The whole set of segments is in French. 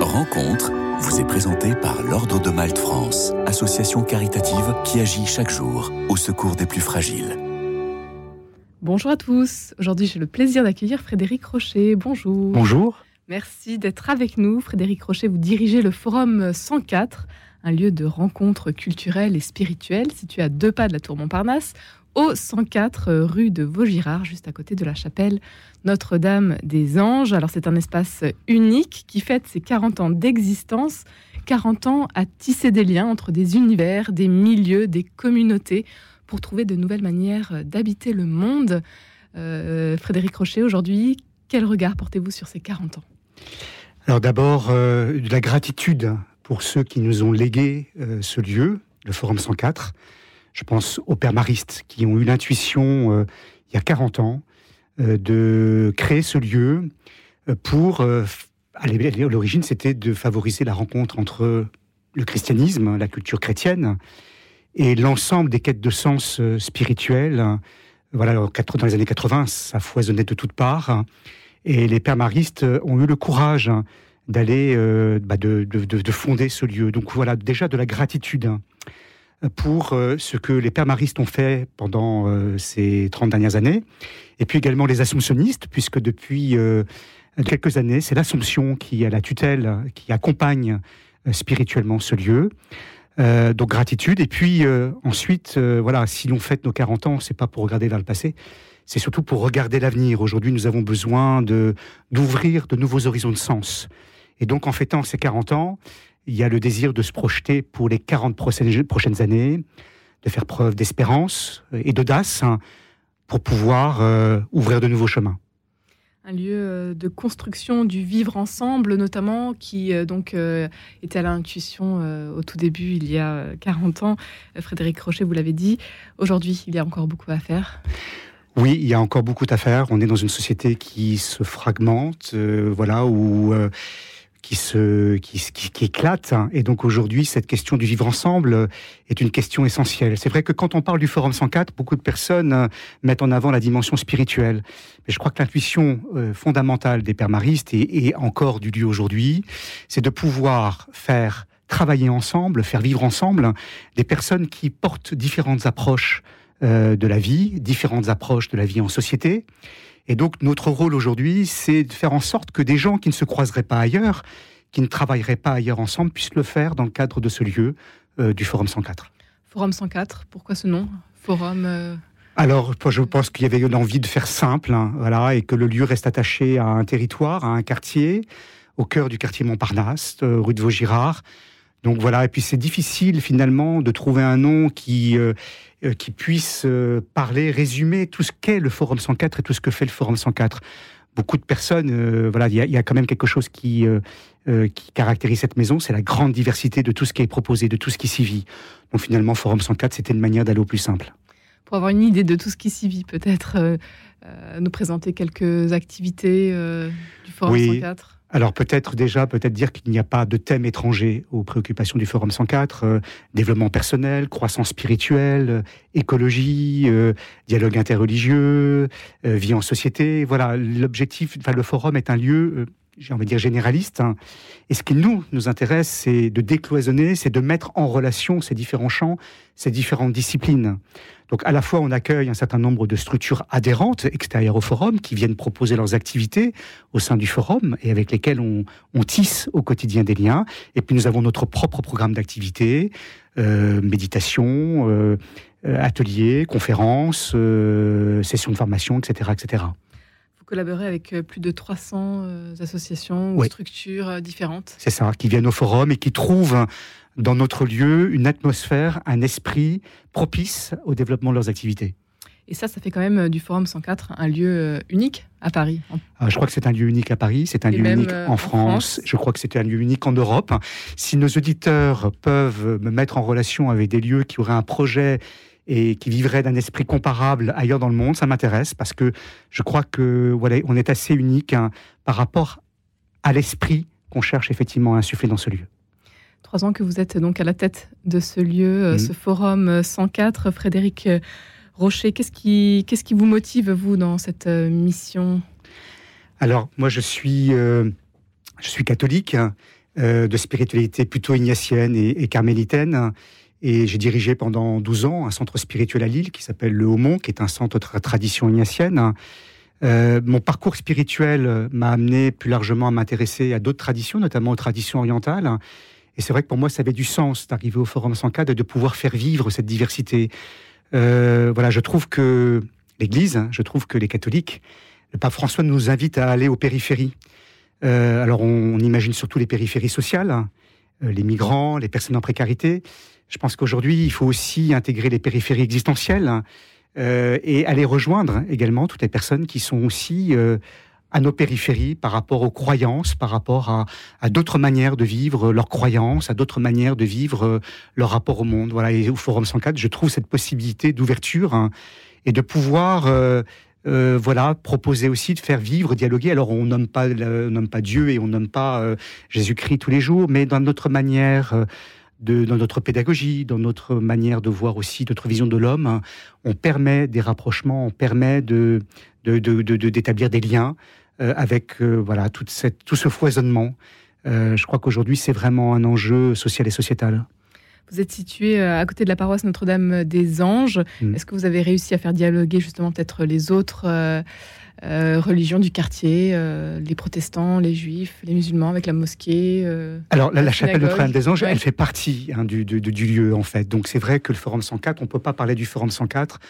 Rencontre vous est présentée par l'Ordre de Malte France, association caritative qui agit chaque jour au secours des plus fragiles. Bonjour à tous. Aujourd'hui, j'ai le plaisir d'accueillir Frédéric Rocher. Bonjour. Bonjour. Merci d'être avec nous. Frédéric Rocher, vous dirigez le Forum 104, un lieu de rencontre culturelle et spirituelle situé à deux pas de la Tour Montparnasse, au 104 rue de Vaugirard, juste à côté de la chapelle Notre-Dame des Anges. Alors c'est un espace unique qui fête ses 40 ans d'existence, 40 ans à tisser des liens entre des univers, des milieux, des communautés, pour trouver de nouvelles manières d'habiter le monde. Euh, Frédéric Rocher, aujourd'hui, quel regard portez-vous sur ces 40 ans? Alors d'abord, euh, de la gratitude pour ceux qui nous ont légué euh, ce lieu, le Forum 104. Je pense aux pères maristes qui ont eu l'intuition, euh, il y a 40 ans, euh, de créer ce lieu pour... à l'origine, c'était de favoriser la rencontre entre le christianisme, la culture chrétienne, et l'ensemble des quêtes de sens spirituels. Voilà, dans les années 80, ça foisonnait de toutes parts. Et les pères maristes ont eu le courage d'aller, bah, de, de, fonder ce lieu. Donc voilà, déjà de la gratitude pour euh, ce que les pères maristes ont fait pendant euh, ces 30 dernières années, et puis également les assomptionnistes, puisque depuis euh, quelques années, c'est l'Assomption qui a la tutelle, qui accompagne spirituellement ce lieu. donc gratitude. Et puis ensuite, voilà, si l'on fête nos 40 ans, c'est pas pour regarder vers le passé, c'est surtout pour regarder l'avenir. Aujourd'hui, nous avons besoin de d'ouvrir de nouveaux horizons de sens. Et donc, en fêtant ces 40 ans, il y a le désir de se projeter pour les 40 prochaines années, de faire preuve d'espérance et d'audace hein, pour pouvoir euh, ouvrir de nouveaux chemins. Un lieu euh, de construction du vivre ensemble, notamment, qui euh, donc était à l'intuition au tout début, il y a 40 ans. Frédéric Crochet, vous l'avez dit. Aujourd'hui, il y a encore beaucoup à faire. Oui, il y a encore beaucoup à faire. On est dans une société qui se fragmente, voilà, où qui se qui, qui, éclate. Et donc aujourd'hui, cette question du vivre ensemble est une question essentielle. C'est vrai que quand on parle du Forum 104, beaucoup de personnes euh, mettent en avant la dimension spirituelle. Mais je crois que l'intuition euh, fondamentale des pères maristes et, et encore du lieu aujourd'hui, c'est de pouvoir faire travailler ensemble, faire vivre ensemble des personnes qui portent différentes approches euh, de la vie, différentes approches de la vie en société et donc notre rôle aujourd'hui, c'est de faire en sorte que des gens qui ne se croiseraient pas ailleurs, qui ne travailleraient pas ailleurs ensemble, puissent le faire dans le cadre de ce lieu euh, du Forum 104. Forum 104, pourquoi ce nom? Forum euh, Alors, je pense qu'il y avait l'envie de faire simple, hein, voilà, et que le lieu reste attaché à un territoire, à un quartier, au cœur du quartier Montparnasse, euh, rue de Vaugirard. Donc voilà, et puis c'est difficile finalement de trouver un nom qui euh, qui puisse euh, parler, résumer tout ce qu'est le Forum 104 et tout ce que fait le Forum 104. Beaucoup de personnes, euh, voilà, il y, a quand même quelque chose qui, qui caractérise cette maison, c'est la grande diversité de tout ce qui est proposé, de tout ce qui s'y vit. Donc finalement, Forum 104, c'était une manière d'aller au plus simple. Pour avoir une idée de tout ce qui s'y vit, peut-être nous présenter quelques activités du Forum 104 alors peut-être déjà, peut-être dire qu'il n'y a pas de thème étranger aux préoccupations du Forum 104, euh, développement personnel, croissance spirituelle, euh, écologie, euh, dialogue interreligieux, vie en société. Voilà, l'objectif, le Forum est un lieu envie de dire généraliste. Hein. Et ce qui nous nous intéresse, c'est de décloisonner, c'est de mettre en relation ces différents champs, ces différentes disciplines. Donc à la fois on accueille un certain nombre de structures adhérentes extérieures au forum qui viennent proposer leurs activités au sein du forum et avec lesquelles on, tisse au quotidien des liens. Et puis nous avons notre propre programme d'activités, euh, méditation, euh, euh, ateliers, conférences, sessions de formation, etc., etc collaborez avec euh, plus de 300 euh, associations ou structures euh, différentes. C'est ça, qui viennent au forum et qui trouvent dans notre lieu une atmosphère, un esprit propice au développement de leurs activités. Et ça, ça fait quand même du Forum 104 un lieu unique à Paris. Je crois que c'est un lieu unique à Paris, c'est un lieu unique en, France. Je crois que c'était un lieu unique en Europe. Si nos auditeurs peuvent me mettre en relation avec des lieux qui auraient un projet et qui vivrait d'un esprit comparable ailleurs dans le monde, ça m'intéresse parce que je crois que voilà, on est assez unique hein, par rapport à l'esprit qu'on cherche effectivement à insuffler dans ce lieu. Trois ans que vous êtes donc à la tête de ce lieu, euh, ce mmh. forum 104. Frédéric euh, Rocher, qu'est-ce qui, qu'est-ce qui vous motive, vous, dans cette euh, mission? Alors, moi, je suis je suis catholique, de spiritualité plutôt ignatienne et, et carmélitaine. Et j'ai dirigé pendant 12 ans un centre spirituel à Lille qui s'appelle le Haumont, qui est un centre de tradition ignatienne. Euh, mon parcours spirituel m'a amené plus largement à m'intéresser à d'autres traditions, notamment aux traditions orientales. Et c'est vrai que pour moi, ça avait du sens d'arriver au Forum 104 et de pouvoir faire vivre cette diversité. Euh, voilà, je trouve que l'Église, je trouve que les catholiques, le pape François nous invite à aller aux périphéries. Euh, alors on, imagine surtout les périphéries sociales, les migrants, les personnes en précarité. Je pense qu'aujourd'hui, il faut aussi intégrer les périphéries existentielles. Euh, et aller rejoindre également toutes les personnes qui sont aussi euh, à nos périphéries par rapport aux croyances, par rapport à, d'autres manières de vivre leurs croyances, à d'autres manières de vivre euh, leur rapport au monde. Voilà, et au Forum 104, je trouve cette possibilité d'ouverture hein, et de pouvoir voilà, proposer aussi de faire vivre, dialoguer. Alors on nomme pas, nomme pas Dieu et on nomme pas Jésus-Christ tous les jours, mais dans notre manière dans notre pédagogie, dans notre manière de voir aussi notre vision de l'homme, on permet des rapprochements, on permet de, d'établir des liens euh, avec euh, voilà tout ce foisonnement. Euh, je crois qu'aujourd'hui c'est vraiment un enjeu social et sociétal. Vous êtes situé à côté de la paroisse Notre-Dame des Anges. Mm. Est-ce que vous avez réussi à faire dialoguer justement peut-être les autres euh, religion du quartier, euh, les protestants, les juifs, les musulmans avec la mosquée. Euh, Alors la, chapelle Notre-Dame des Anges, elle fait partie hein, du, du, lieu en fait. Donc c'est vrai que le Forum 104, on ne peut pas parler du Forum 104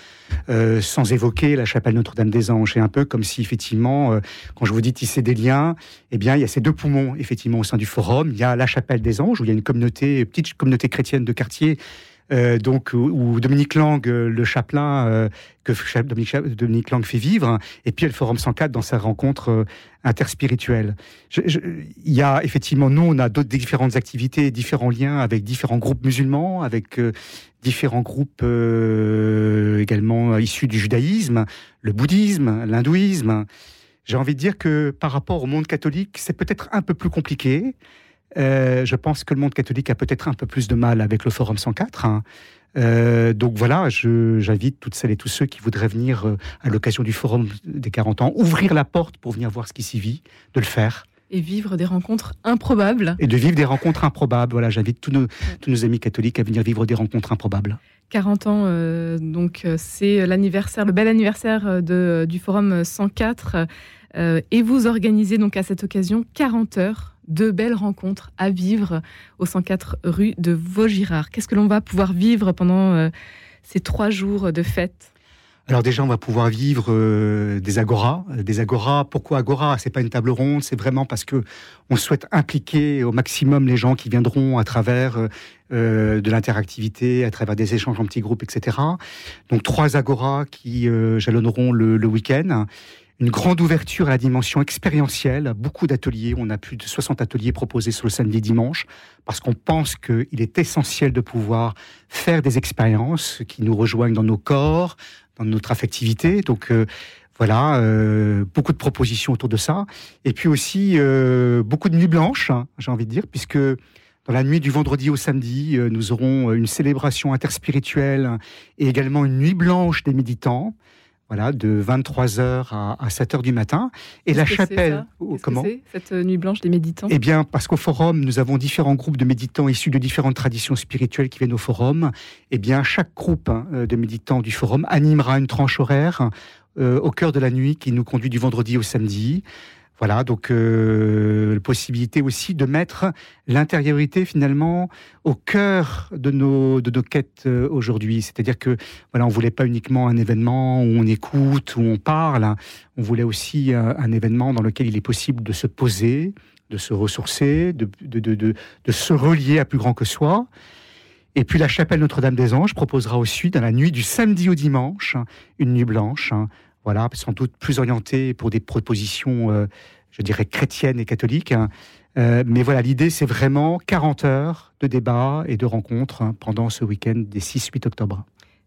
sans évoquer la chapelle Notre-Dame des Anges. C'est un peu comme si effectivement, quand je vous dis tisser des liens, eh bien il y a ces deux poumons effectivement au sein du Forum. Il y a la chapelle des Anges où il y a une communauté, une petite communauté chrétienne de quartier euh, donc où Dominique Lang, euh, le chapelain euh, que Dominique, Lang fait vivre, et puis le Forum 104 dans sa rencontre interspirituelle. Il y a effectivement, nous, on a d'autres différentes activités, différents liens avec différents groupes musulmans, avec différents groupes également issus du judaïsme, le bouddhisme, l'hindouisme. J'ai envie de dire que par rapport au monde catholique, c'est peut-être un peu plus compliqué. Euh, je pense que le monde catholique a peut-être un peu plus de mal avec le Forum 104. Hein. Euh, donc voilà, j'invite toutes celles et tous ceux qui voudraient venir euh, à l'occasion du Forum des 40 ans, ouvrir la porte pour venir voir ce qui s'y vit, de le faire. Et vivre des rencontres improbables. Et de vivre des rencontres improbables. Voilà, j'invite tous nos, tous nos amis catholiques à venir vivre des rencontres improbables. 40 ans, donc c'est l'anniversaire, le bel anniversaire de, du Forum 104. et vous organisez donc à cette occasion 40 heures deux belles rencontres à vivre au 104 rue de Vaugirard. Qu'est-ce que l'on va pouvoir vivre pendant euh, ces trois jours de fête? Alors déjà, on va pouvoir vivre euh, des agoras. Des agoras. Pourquoi agora? C'est pas une table ronde. C'est vraiment parce que on souhaite impliquer au maximum les gens qui viendront à travers euh, de l'interactivité, à travers des échanges en petits groupes, etc. Donc trois agoras qui jalonneront le week-end une grande ouverture à la dimension expérientielle, beaucoup d'ateliers. On a plus de 60 ateliers proposés sur le samedi dimanche, parce qu'on pense qu'il est essentiel de pouvoir faire des expériences qui nous rejoignent dans nos corps, dans notre affectivité. Donc euh, voilà, euh, beaucoup de propositions autour de ça. Et puis aussi euh, beaucoup de nuits blanches, hein, j'ai envie de dire, puisque dans la nuit du vendredi au samedi, nous aurons une célébration interspirituelle et également une nuit blanche des méditants voilà, de 23h à, 7h du matin. Et la chapelle, comment? cette nuit blanche des méditants? Eh bien, parce qu'au forum, nous avons différents groupes de méditants issus de différentes traditions spirituelles qui viennent au forum. Eh bien, chaque groupe hein, de méditants du forum animera une tranche horaire euh, au cœur de la nuit qui nous conduit du vendredi au samedi. Voilà, donc euh, possibilité aussi de mettre l'intériorité finalement au cœur de nos de nos quêtes euh, aujourd'hui. C'est-à-dire que voilà, on voulait pas uniquement un événement où on écoute, où on parle. On voulait aussi euh, un événement dans lequel il est possible de se poser, de se ressourcer, de de, de, de, de se relier à plus grand que soi. Et puis la chapelle Notre-Dame des Anges proposera aussi, dans la nuit du samedi au dimanche, une nuit blanche, voilà, sans doute plus orienté pour des propositions, euh, je dirais, chrétiennes et catholiques. Hein. Euh, mais voilà, l'idée, c'est vraiment 40 heures de débat et de rencontres hein, pendant ce week-end des 6-8 octobre.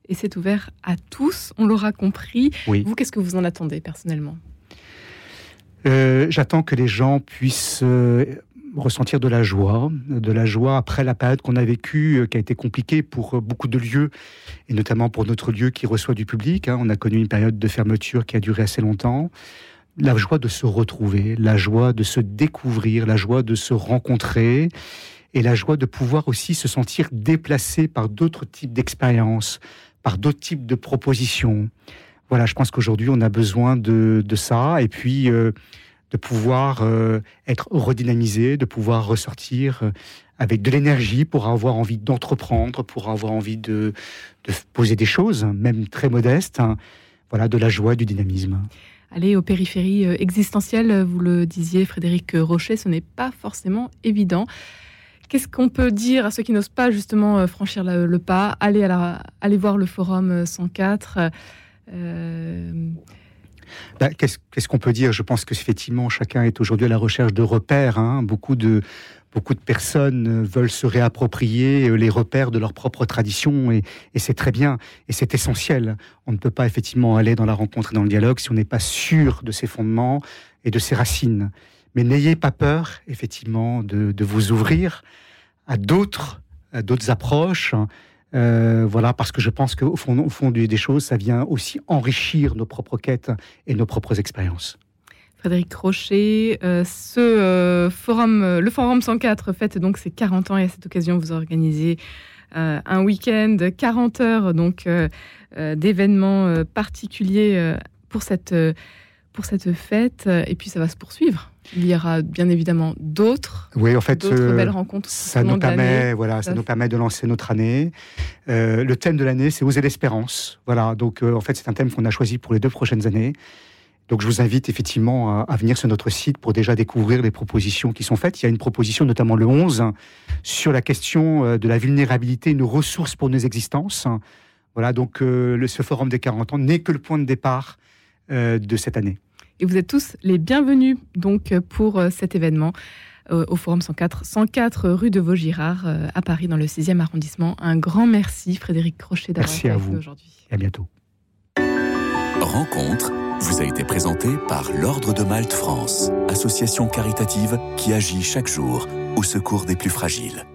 Et c'est ouvert à tous, on l'aura compris. Vous, qu'est-ce que vous en attendez personnellement? Euh, J'attends que les gens puissent ressentir de la joie, de la joie après la période qu'on a vécue, euh, qui a été compliquée pour euh, beaucoup de lieux, et notamment pour notre lieu qui reçoit du public. Hein. On a connu une période de fermeture qui a duré assez longtemps. la joie de se retrouver, la joie de se découvrir, la joie de se rencontrer et la joie de pouvoir aussi se sentir déplacé par d'autres types d'expériences, par d'autres types de propositions. Voilà, je pense qu'aujourd'hui, on a besoin de, ça, et puis euh, de pouvoir euh, être redynamisé, de pouvoir ressortir euh, avec de l'énergie pour avoir envie d'entreprendre, pour avoir envie de, poser des choses, même très modestes. Hein. voilà, de la joie, du dynamisme. Aller aux périphéries existentielles, vous le disiez, Frédéric Rocher, ce n'est pas forcément évident. Qu'est-ce qu'on peut dire à ceux qui n'osent pas justement euh, franchir le, pas, aller, aller voir le forum 104 euh, euh, bah, Qu'est-ce qu'on peut dire? Je pense que effectivement chacun est aujourd'hui à la recherche de repères. Hein. Beaucoup de beaucoup de personnes veulent se réapproprier les repères de leur propre tradition et, c'est très bien et c'est essentiel. On ne peut pas effectivement aller dans la rencontre et dans le dialogue si on n'est pas sûr de ses fondements et de ses racines. Mais n'ayez pas peur, effectivement, de, vous ouvrir à d'autres, d'autres approches. Euh, voilà, parce que je pense qu'au fond, au fond des choses, ça vient aussi enrichir nos propres quêtes et nos propres expériences. Frédéric Rocher, euh, ce euh, forum, le Forum 104 fête donc ses 40 ans et à cette occasion, vous organisez un week-end, 40 heures donc d'événements particuliers pour cette, pour cette fête. Et puis ça va se poursuivre. Il y aura bien évidemment d'autres. Oui, en fait, euh, belles rencontres. Ça nous permet, voilà, ça, nous permet de lancer notre année. Euh, le thème de l'année, c'est oser l'espérance. Voilà, donc euh, en fait, c'est un thème qu'on a choisi pour les deux prochaines années. Donc je vous invite effectivement à, venir sur notre site pour déjà découvrir les propositions qui sont faites. Il y a une proposition, notamment le 11, sur la question de la vulnérabilité, une ressource pour nos existences. Voilà, donc le, ce forum des 40 ans n'est que le point de départ de cette année. Et vous êtes tous les bienvenus donc pour euh, cet événement euh, au Forum 104, 104 rue de Vaugirard euh, à Paris dans le 6e arrondissement. Un grand merci Frédéric Crochet d'avoir été avec nous aujourd'hui. Et à bientôt. Rencontre vous a été présentée par l'Ordre de Malte France, association caritative qui agit chaque jour au secours des plus fragiles.